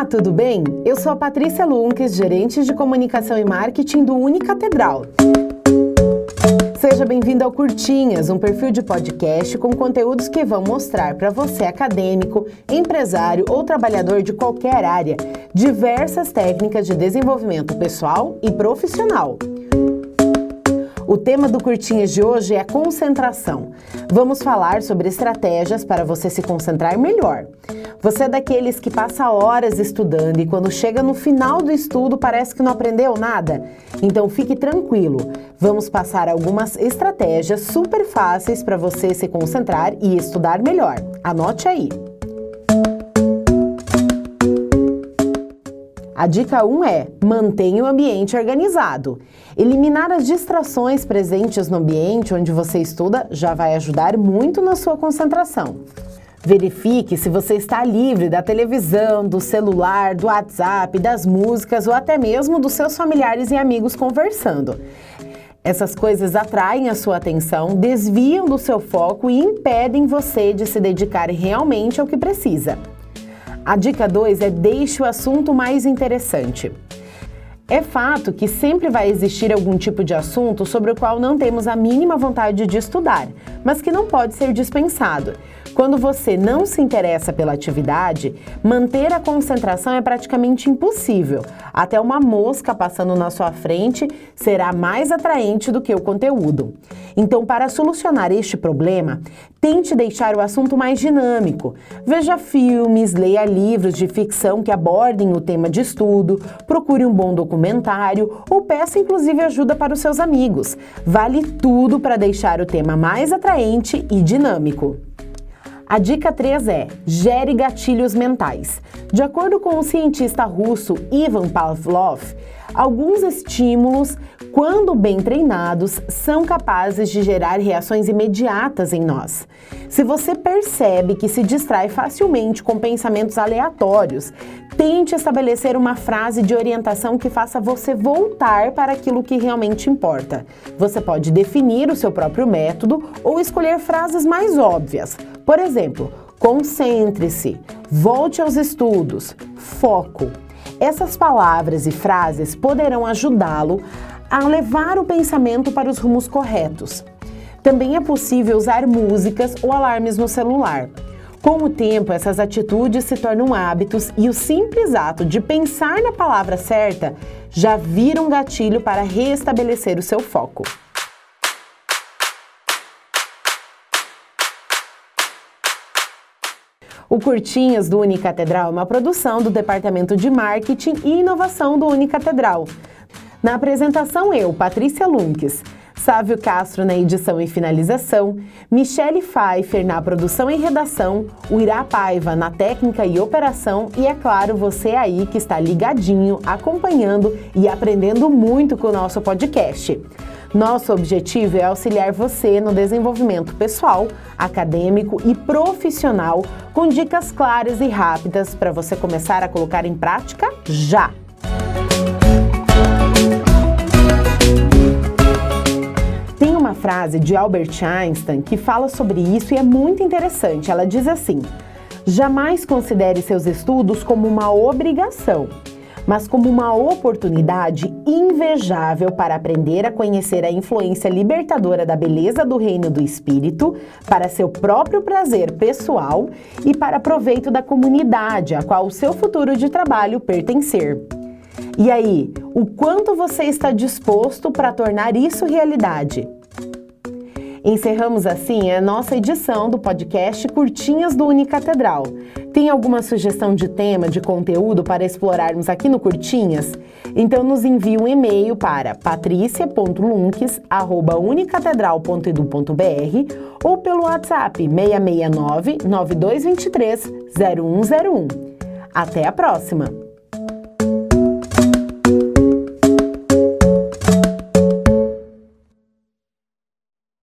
Olá, tudo bem? Eu sou a Patrícia Lunques, gerente de comunicação e marketing do Unicatedral. Seja bem-vindo ao Curtinhas, um perfil de podcast com conteúdos que vão mostrar para você, acadêmico, empresário ou trabalhador de qualquer área, diversas técnicas de desenvolvimento pessoal e profissional. O tema do Curtinhas de hoje é concentração. Vamos falar sobre estratégias para você se concentrar melhor. Você é daqueles que passa horas estudando e quando chega no final do estudo parece que não aprendeu nada? Então fique tranquilo. Vamos passar algumas estratégias super fáceis para você se concentrar e estudar melhor. Anote aí. A dica 1 é: mantenha o ambiente organizado. Eliminar as distrações presentes no ambiente onde você estuda já vai ajudar muito na sua concentração. Verifique se você está livre da televisão, do celular, do WhatsApp, das músicas ou até mesmo dos seus familiares e amigos conversando. Essas coisas atraem a sua atenção, desviam do seu foco e impedem você de se dedicar realmente ao que precisa. A dica 2 é deixe o assunto mais interessante. É fato que sempre vai existir algum tipo de assunto sobre o qual não temos a mínima vontade de estudar, mas que não pode ser dispensado. Quando você não se interessa pela atividade, manter a concentração é praticamente impossível. Até uma mosca passando na sua frente será mais atraente do que o conteúdo. Então, para solucionar este problema, tente deixar o assunto mais dinâmico. Veja filmes, leia livros de ficção que abordem o tema de estudo, procure um bom documentário ou peça inclusive ajuda para os seus amigos. Vale tudo para deixar o tema mais atraente e dinâmico. A dica 3 é: gere gatilhos mentais. De acordo com o cientista russo Ivan Pavlov, alguns estímulos, quando bem treinados, são capazes de gerar reações imediatas em nós. Se você percebe que se distrai facilmente com pensamentos aleatórios, tente estabelecer uma frase de orientação que faça você voltar para aquilo que realmente importa. Você pode definir o seu próprio método ou escolher frases mais óbvias. Por exemplo, concentre-se, volte aos estudos, foco. Essas palavras e frases poderão ajudá-lo a levar o pensamento para os rumos corretos. Também é possível usar músicas ou alarmes no celular. Com o tempo, essas atitudes se tornam hábitos e o simples ato de pensar na palavra certa já vira um gatilho para restabelecer o seu foco. O Curtinhas do Unicatedral é uma produção do Departamento de Marketing e Inovação do Unicatedral. Na apresentação, eu, Patrícia Lunques, Sávio Castro na edição e finalização, Michele Pfeiffer na produção e redação, o Irá Paiva na técnica e operação e, é claro, você aí que está ligadinho, acompanhando e aprendendo muito com o nosso podcast. Nosso objetivo é auxiliar você no desenvolvimento pessoal, acadêmico e profissional com dicas claras e rápidas para você começar a colocar em prática já. Tem uma frase de Albert Einstein que fala sobre isso e é muito interessante. Ela diz assim: Jamais considere seus estudos como uma obrigação mas como uma oportunidade invejável para aprender a conhecer a influência libertadora da beleza do reino do espírito para seu próprio prazer pessoal e para proveito da comunidade a qual o seu futuro de trabalho pertencer. E aí, o quanto você está disposto para tornar isso realidade? Encerramos assim a nossa edição do podcast Curtinhas do Unicatedral. Tem alguma sugestão de tema, de conteúdo para explorarmos aqui no Curtinhas? Então nos envie um e-mail para patricia.lunques@unicatedral.edu.br ou pelo WhatsApp 669 9223 0101. Até a próxima!